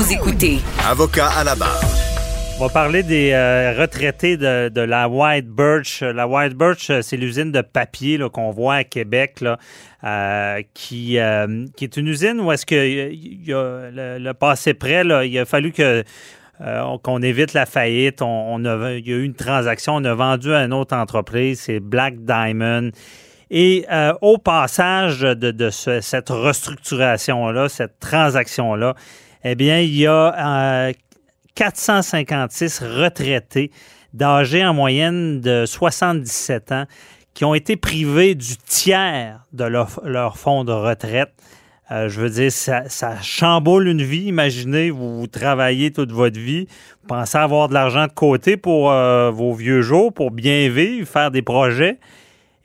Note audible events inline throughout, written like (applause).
Vous écoutez Avocat à la barre. On va parler des euh, retraités de, la White Birch. La White Birch, euh, c'est l'usine de papier qu'on voit à Québec, là, euh, qui, qui est une usine où est-ce que y a le, passé près, là, il a fallu que qu'on évite la faillite. On, a, il y a eu une transaction, on a vendu à une autre entreprise, c'est Black Diamond. Et au passage de, cette restructuration-là, cette transaction-là, eh bien, il y a 456 retraités d'âge en moyenne de 77 ans qui ont été privés du tiers de leur, fonds de retraite. Euh, je veux dire, ça, chamboule une vie. Imaginez, vous, travaillez toute votre vie, vous pensez avoir de l'argent de côté pour euh, vos vieux jours, pour bien vivre, faire des projets.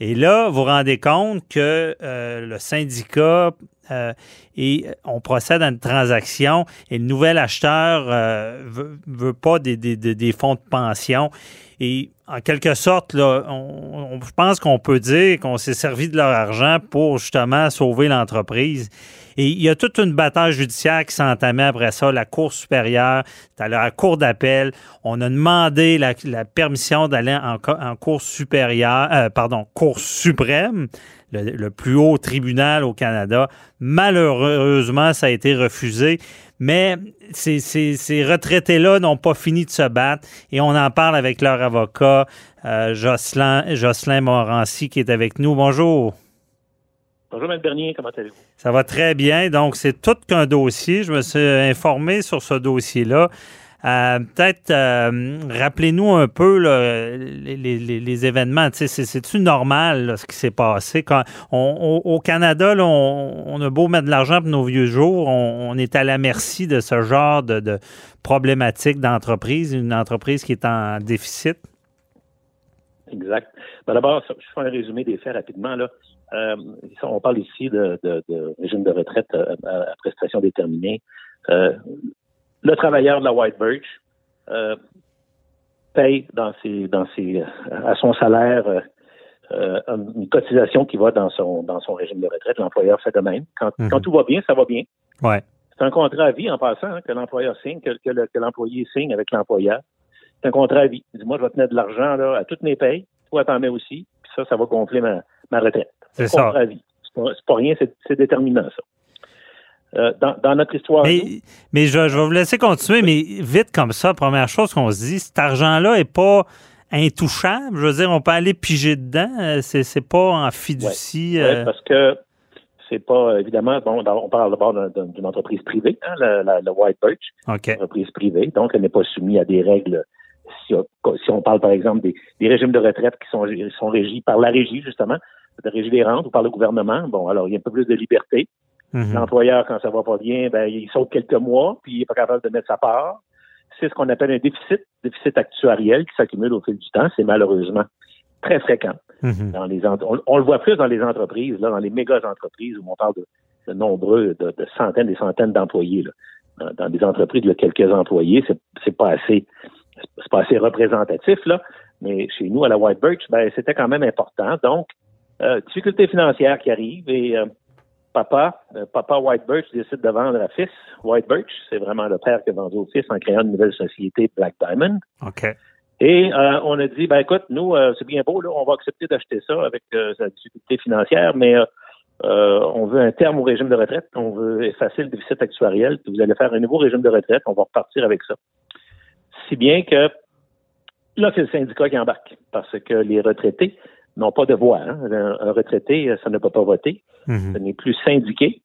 Et là, vous vous rendez compte que euh, le syndicat euh, et on procède à une transaction et le nouvel acheteur euh, veut, pas des, fonds de pension. Et en quelque sorte, là, je pense qu'on peut dire qu'on s'est servi de leur argent pour justement sauver l'entreprise. Et il y a toute une bataille judiciaire qui entamée après ça. La Cour supérieure, à la Cour d'appel, on a demandé la, permission d'aller en, en, Cour supérieure, euh, pardon, Cour suprême, le, plus haut tribunal au Canada. Malheureusement, ça a été refusé. Mais ces, ces, retraités-là n'ont pas fini de se battre et on en parle avec leur avocat, euh, Jocelyn, Jocelyn Morancy, qui est avec nous. Bonjour. Bonjour, M. Bernier, comment allez-vous? Ça va très bien. Donc, c'est tout qu'un dossier. Je me suis informé sur ce dossier-là. Euh, peut-être euh, rappelez-nous un peu les, événements. C'est-tu normal ce qui s'est passé? Quand au Canada, on, a beau mettre de l'argent pour nos vieux jours, on, est à la merci de ce genre de, de problématique d'entreprise, une entreprise qui est en déficit. Exact. Ben, d'abord, je fais un résumé des faits rapidement. Là. Euh, on parle ici de, régime de retraite à, déterminée. Euh, le travailleur de la White Birch paye dans ses, dans ses, à son salaire une cotisation qui va dans son, dans son régime de retraite. L'employeur fait de même. Quand, mhm. tout va bien, ça va bien. Ouais. C'est un contrat à vie en passant hein, que l'employeur signe, que, que l'employé signe avec l'employeur. C'est un contrat à vie. Dis-moi, je vais tenir de l'argent à toutes mes payes. Toi, t'en mets aussi. Puis ça, ça va gonfler ma, ma retraite. C'est ça. C'est pas, rien, c'est déterminant, ça. Euh, dans, notre histoire. Mais, mais je, vais vous laisser continuer, mais vite comme ça, première chose qu'on se dit, cet argent-là n'est pas intouchable. Je veux dire, on peut aller piger dedans. Euh, c'est pas en fiducie. Euh. parce que c'est pas, évidemment, bon, on parle d'abord d'une entreprise privée, hein, la, White Birch. Une entreprise privée, donc elle n'est pas soumise à des règles. Si, on parle, par exemple, des, régimes de retraite qui sont, sont régis par la régie, justement, de régie des rentes ou par le gouvernement. Bon, alors il y a un peu plus de liberté. Mhm. L'employeur, quand ça va pas bien, ben, il saute quelques mois, puis il n'est pas capable de mettre sa part. C'est ce qu'on appelle un déficit, déficit actuariel qui s'accumule au fil du temps. C'est malheureusement très fréquent. Mhm. Dans les on, le voit plus dans les entreprises, là, dans les méga entreprises où on parle de, nombreux, de, centaines et centaines d'employés. Dans, dans, des entreprises de quelques employés, c'est, c'est pas assez c'est pas assez représentatif, là. Mais chez nous, à la White Birch, ben, c'était quand même important. Donc, euh, difficulté financière qui arrive et euh, papa, euh, papa White Birch décide de vendre à fils White Birch. C'est vraiment le père qui a vendu au fils en créant une nouvelle société, Black Diamond. OK. Et on a dit, ben écoute, nous, c'est bien beau, là, on va accepter d'acheter ça avec sa difficulté financière, mais on veut un terme au régime de retraite, on veut effacer le déficit actuariel, puis vous allez faire un nouveau régime de retraite, on va repartir avec ça. Si bien que là, c'est le syndicat qui embarque, parce que les retraités n'ont pas de voix. Hein. Un, retraité, ça ne peut pas voter. Mhm. Ce n'est plus syndiqué.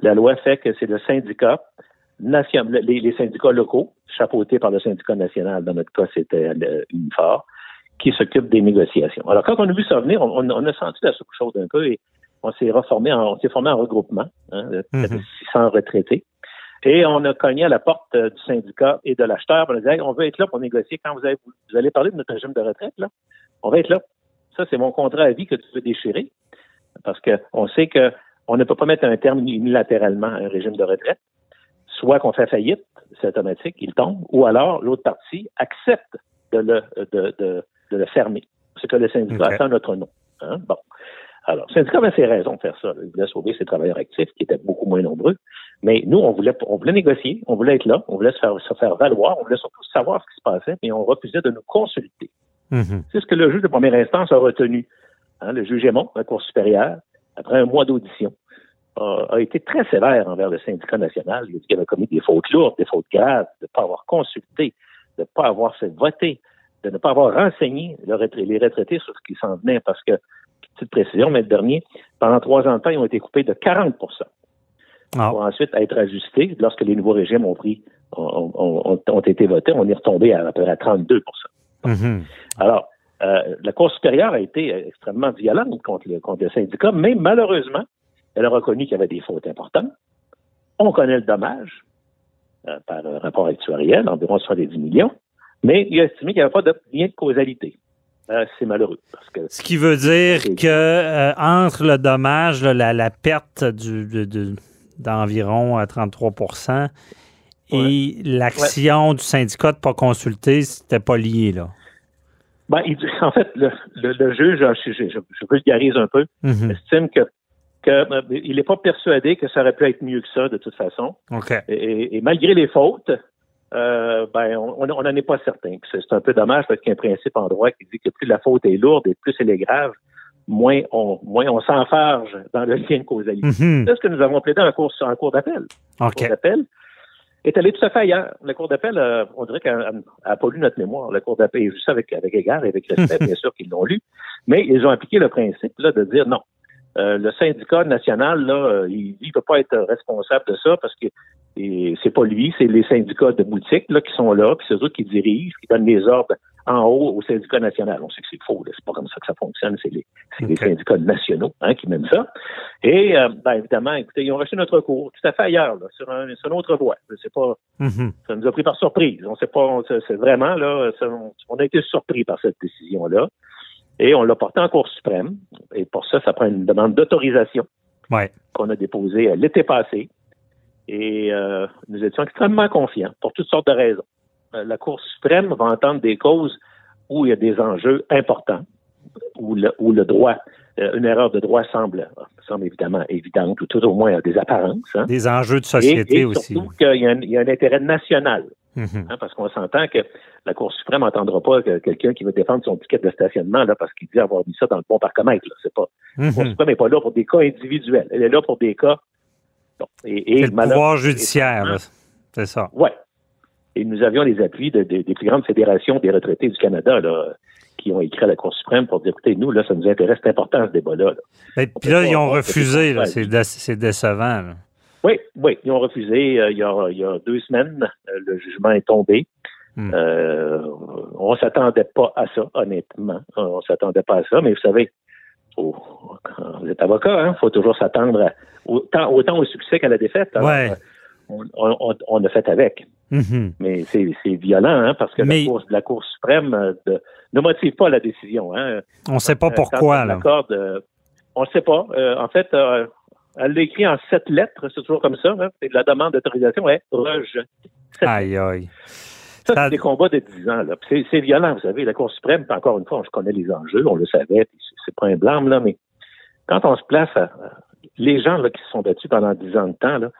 La loi fait que c'est le syndicat national, les, syndicats locaux, chapeautés par le syndicat national, dans notre cas, c'était l'UNIFOR, qui s'occupe des négociations. Alors, quand on a vu ça venir, on, a senti la chose d'un peu et on s'est reformé on s'est formé en regroupement, hein, de 600 mhm. retraités. Et on a cogné à la porte euh, du syndicat et de l'acheteur. On a dit, on veut être là pour négocier. Quand vous, avez, vous allez parler de notre régime de retraite, là, on va être là. Ça, c'est mon contrat à vie que tu veux déchirer. Parce qu'on sait qu'on ne peut pas mettre un terme unilatéralement à un régime de retraite. Soit qu'on fait faillite, c'est automatique, il tombe, ou alors l'autre partie accepte de le, de, de, de le fermer. Ce que le syndicat a fait notre nom. Hein? Bon. Alors, le syndicat avait ses raisons de faire ça. Il voulait sauver ses travailleurs actifs, qui étaient beaucoup moins nombreux. Mais nous, on voulait, on voulait négocier, on voulait être là, on voulait se faire, se faire valoir, on voulait surtout savoir ce qui se passait, mais on refusait de nous consulter. Mhm. C'est ce que le juge de première instance a retenu. Hein, le juge Aymon, la Cour supérieure, après un mois d'audition, a, a, été très sévère envers le syndicat national. Il a dit qu'il avait commis des fautes lourdes, des fautes graves, de ne pas avoir consulté, de ne pas avoir fait voter, de ne pas avoir renseigné les retraités sur ce qui s'en venait, parce que, petite précision, mais le dernier, pendant trois ans de temps, ils ont été coupés de 40 Ah. pour ensuite être ajustés lorsque les nouveaux régimes ont pris, ont, ont- ont été votés. On est retombé à, à peu près 32 Mhm. Alors, euh, la Cour supérieure a été extrêmement violente contre le, contre le syndicat, mais malheureusement, elle a reconnu qu'il y avait des fautes importantes. On connaît le dommage euh, par un rapport actuariel, environ 70 millions, mais il a estimé qu'il n'y avait pas de lien de causalité. Euh, c'est malheureux parce que Ce qui veut dire que euh, entre le dommage, là, la, la perte du, de- de- d'environ euh, 33 et l'action du syndicat de ne pas consulter, c'était pas lié, là. ben, il en fait, le, le- le juge, je, je, je, je vulgarise un peu, Mhm. estime que, que euh, il n'est pas persuadé que ça aurait pu être mieux que ça de toute façon. Et, et malgré les fautes, euh, ben, on n'en est pas certain. C'est un peu dommage parce qu'il y a un principe en droit qui dit que plus la faute est lourde et plus elle est grave, moins on, moins on s'enfarge dans le lien de causalité. Mhm. C'est ce que nous avons plaidé en cours, en cours d'appel est allée tout à fait ailleurs. La Cour d'appel, euh, on dirait qu'elle n'a pas lu notre mémoire. La Cour d'appel, juste avec, avec égard et avec respect, (laughs) bien sûr qu'ils l'ont lu, mais ils ont appliqué le principe là, de dire non. Euh, le syndicat national, là, euh, il ne peut pas être responsable de ça parce que c'est pas lui, c'est les syndicats de boutique là, qui sont là, puis c'est eux qui dirigent, qui donnent les ordres en haut au syndicat national. On sait que c'est faux, là, c'est pas comme ça que ça fonctionne, c'est les, syndicats nationaux hein, qui mènent ça. Et euh, ben, évidemment, écoutez, ils ont reçu notre cours tout à fait ailleurs, là, sur, un, sur une autre voie. C'est pas, Mhm. ça nous a pris par surprise. On sait pas, c'est vraiment là, ça- on a été surpris par cette décision-là. Et on l'a porté en Cour suprême. Et pour ça, ça prend une demande d'autorisation Ouais. qu'on a déposée euh, l'été passé. Et euh, nous étions extrêmement confiants pour toutes sortes de raisons. Euh, la Cour suprême va entendre des causes où il y a des enjeux importants, où le, où le droit, euh, une erreur de droit semble, semble évidemment évidente, ou tout au moins a des apparences. hein. Des enjeux de société et aussi. surtout qu'il y a un intérêt national Mhm. Hein, parce qu'on s'entend que la Cour suprême n'entendra pas que quelqu'un qui veut défendre son ticket de stationnement là, parce qu'il dit avoir mis ça dans le bon parcomètre. Là. C'est pas, La Cour Mhm. suprême n'est pas là pour des cas individuels. Elle est là pour des cas. Bon, et, le pouvoir judiciaire. C'est ça. Ouais. Et nous avions les appuis de- de- des plus grandes fédérations des retraités du Canada là, qui ont écrit à la Cour suprême pour dire écoutez, nous, là, ça nous intéresse, c'est important ce débat-là. là. Puis là, ils ont refusé. C'est dé- c'est décevant. là. Oui, oui, ils ont refusé euh, il, y a, il y a deux semaines. Euh, le jugement est tombé. Hmm. Euh, on s'attendait pas à ça, honnêtement. On s'attendait pas à ça, mais vous savez, quand vous êtes avocat, il faut toujours s'attendre autant, autant au succès qu'à la défaite. Alors, Ouais. euh, on, on- on a fait avec. Mhm. Mais c'est violent, hein, parce que Mais- la, cour, la Cour suprême euh, de- ne motive pas la décision. Hein. On ne sait pas Euh, pourquoi. Là. euh, on ne sait pas. Euh, en fait, euh, elle l'a écrit en sept lettres, c'est toujours comme ça. Hein. La demande d'autorisation est rejet. Sept Aïe, aïe. ça, c'est des combats de 10 ans. là. C'est, violent, vous savez. La Cour suprême, encore une fois, je connais les enjeux, on le savait, c'est, pas un blâme, là, mais quand on se place à, les gens là, qui se sont battus pendant 10 ans de temps, là,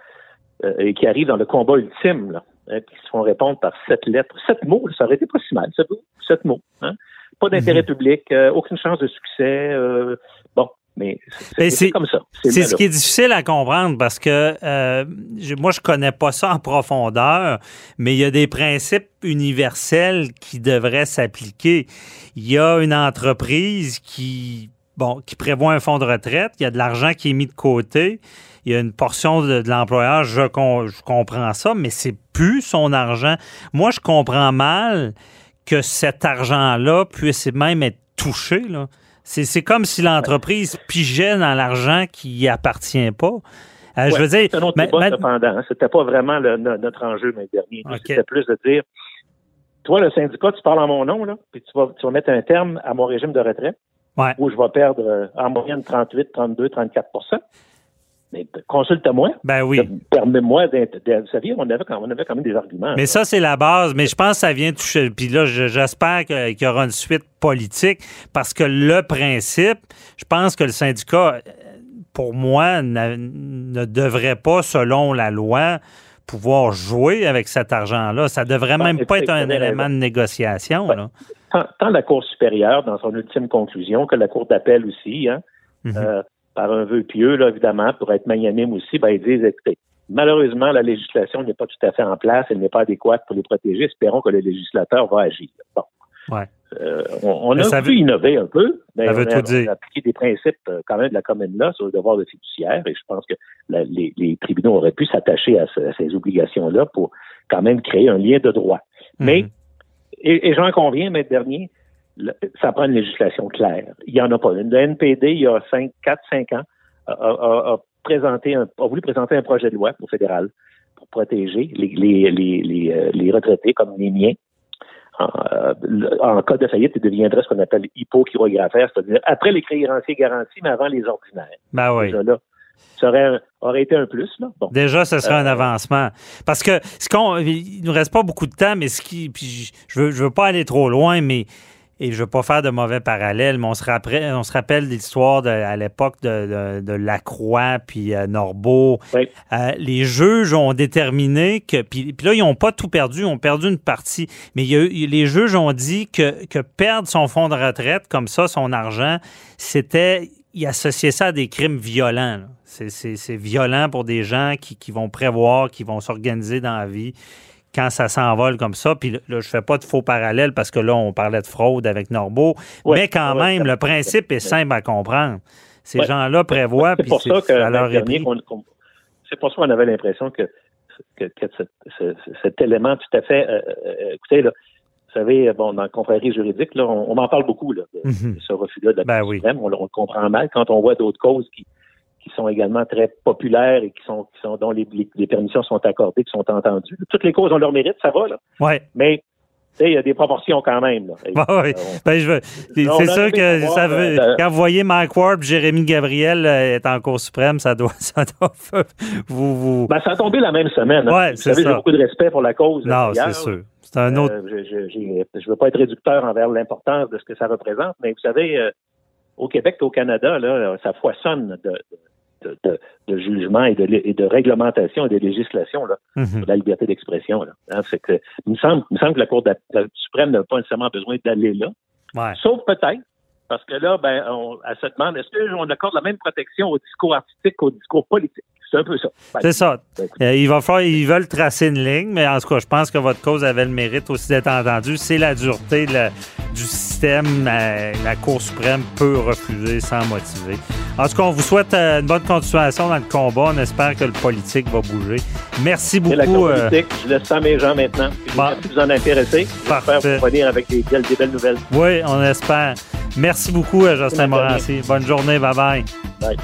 euh, et qui arrivent dans le combat ultime, là, hein, qui se font répondre par sept lettres, sept mots, ça aurait été pas si mal, sept mots. Hein? Pas d'intérêt Mhm. public, euh, aucune chance de succès. euh, mais c'est, comme ça. C'est ce qui est difficile à comprendre parce que euh, je- moi, je connais pas ça en profondeur, mais il y a des principes universels qui devraient s'appliquer. Il y a une entreprise qui, bon, qui prévoit un fonds de retraite, il y a de l'argent qui est mis de côté, il y a une portion de, de l'employeur, je, je comprends ça, mais c'est plus son argent. Moi, je comprends mal que cet argent-là puisse même être touché, là. C'est, c'est comme si l'entreprise pigeait dans l'argent qui y appartient pas. Euh, je veux dire, C'est un autre ma- débat, ma- cependant. C'était pas vraiment le- notre enjeu, mais dernier. C'était plus de dire, toi, le syndicat, tu parles en mon nom, là, puis tu vas, tu vas mettre un terme à mon régime de retraite, Ouais. où je vais perdre euh, en moyenne 38, 32, 34 Mais consulte-moi. ben oui. Permets-moi d'être. de- Vous on avait, quand, on avait quand même des arguments. Mais ça, c'est la base. Mais je pense que ça vient toucher. Puis là, je- j'espère qu'il y aura une suite politique parce que le principe, je pense que le syndicat, euh, pour moi, ne devrait pas, selon la loi, pouvoir jouer avec cet argent-là. Ça devrait même pas être un élément de négociation. Tant, la Cour supérieure, dans son ultime conclusion, que la Cour d'appel aussi, hein, mhm. euh, par un vœu pieux, là, évidemment, pour être magnanime aussi, ben, ils disent, écoutez, malheureusement, la législation n'est pas tout à fait en place, elle n'est pas adéquate pour les protéger. Espérons que le législateur va agir. Bon. Ouais. Euh, on, a pu innover un peu, mais on a, appliqué des principes euh, quand même de la commune là sur le devoir de fiduciaire et je pense que les, tribunaux auraient pu s'attacher à, ces obligations-là pour quand même créer un lien de droit. Mhm. Mais, et, j'en conviens, maître dernier, ça prend une législation claire. Il n'y en a pas une. Le NPD, il y a 5, 4, 5 ans, a, présenté un, a voulu présenter un projet de loi pour fédéral pour protéger les, les, les, euh, les retraités comme les miens euh, en, cas de faillite, il deviendrait ce qu'on appelle hypochirographaire, c'est-à-dire après les créanciers garantis, mais avant les ordinaires. Ben oui. ça aurait, été un plus. Là. Déjà, ce serait un euh, avancement. Parce que ce qu'on, il nous reste pas beaucoup de temps, mais ce qui, puis je veux, je veux pas aller trop loin, mais et je ne veux pas faire de mauvais parallèles, mais on se rappelle, on se rappelle l'histoire à l'époque de, de, Lacroix puis euh, Norbeau. Euh, les juges ont déterminé que. Puis, là, ils n'ont pas tout perdu, ils ont perdu une partie. Mais les juges ont dit que, que perdre son fonds de retraite, comme ça, son argent, c'était. Ils associaient ça à des crimes violents. C'est violent pour des gens qui, qui vont prévoir, qui vont s'organiser dans la vie quand ça s'envole comme ça. Puis là, je fais pas de faux parallèles parce que là, on parlait de fraude avec Norbeau. mais quand même, le principe est simple à comprendre. Ces gens-là prévoient. C'est pour ça que c'est pour ça qu'on avait l'impression que, que, cet, élément tout à fait. Euh, euh, écoutez, là, vous savez, bon, dans la confrérie juridique, là, on, m'en parle beaucoup, là, de, mhm. ce refus-là de la ben On, on, le comprend mal quand on voit d'autres causes qui, qui sont également très populaires et qui sont, qui sont dont les, les, permissions sont accordées, qui sont entendues. Toutes les causes ont leur mérite, ça va, là. Ouais. Mais il y a des proportions quand même. Là. (laughs) oui. ben, je veux... C'est sûr que ça veut... Euh, quand vous voyez Mike Ward Jérémy Gabriel euh, est en Cour suprême, ça doit, (laughs) ça doit vous, vous... Ben, ça a tombé la même semaine. Hein. Ouais, ça. J'ai beaucoup de respect pour la cause. Non, c'est sûr. C'est un autre. Euh, je ne veux pas être réducteur envers l'importance de ce que ça représente, mais vous savez, euh, au Québec et au Canada, là, ça foisonne de, de, jugement et de, et de réglementation et de législation là, mhm. la liberté d'expression. Hein, que, il, me semble, il me semble que la Cour suprême n'a pas nécessairement besoin d'aller là. Sauf peut-être, parce que là, ben, on, elle se demande, est-ce qu'on accorde la même protection au discours artistique qu'au discours politique? C'est un peu ça. C'est ça. Euh, il va falloir, ils veulent tracer une ligne, mais en tout cas, je pense que votre cause avait le mérite aussi d'être entendue. C'est la dureté du système. Euh, la Cour suprême peut refuser sans motiver. En tout cas, on vous souhaite euh, une bonne continuation dans le combat. On espère que le politique va bouger. Merci beaucoup. La politique, je laisse ça à mes gens maintenant. Merci de vous en intéresser. Parfait. Vous venir avec des, des belles nouvelles. Oui, on espère. Merci beaucoup, Justin Morancy. Bonne journée. Bye-bye. Bye.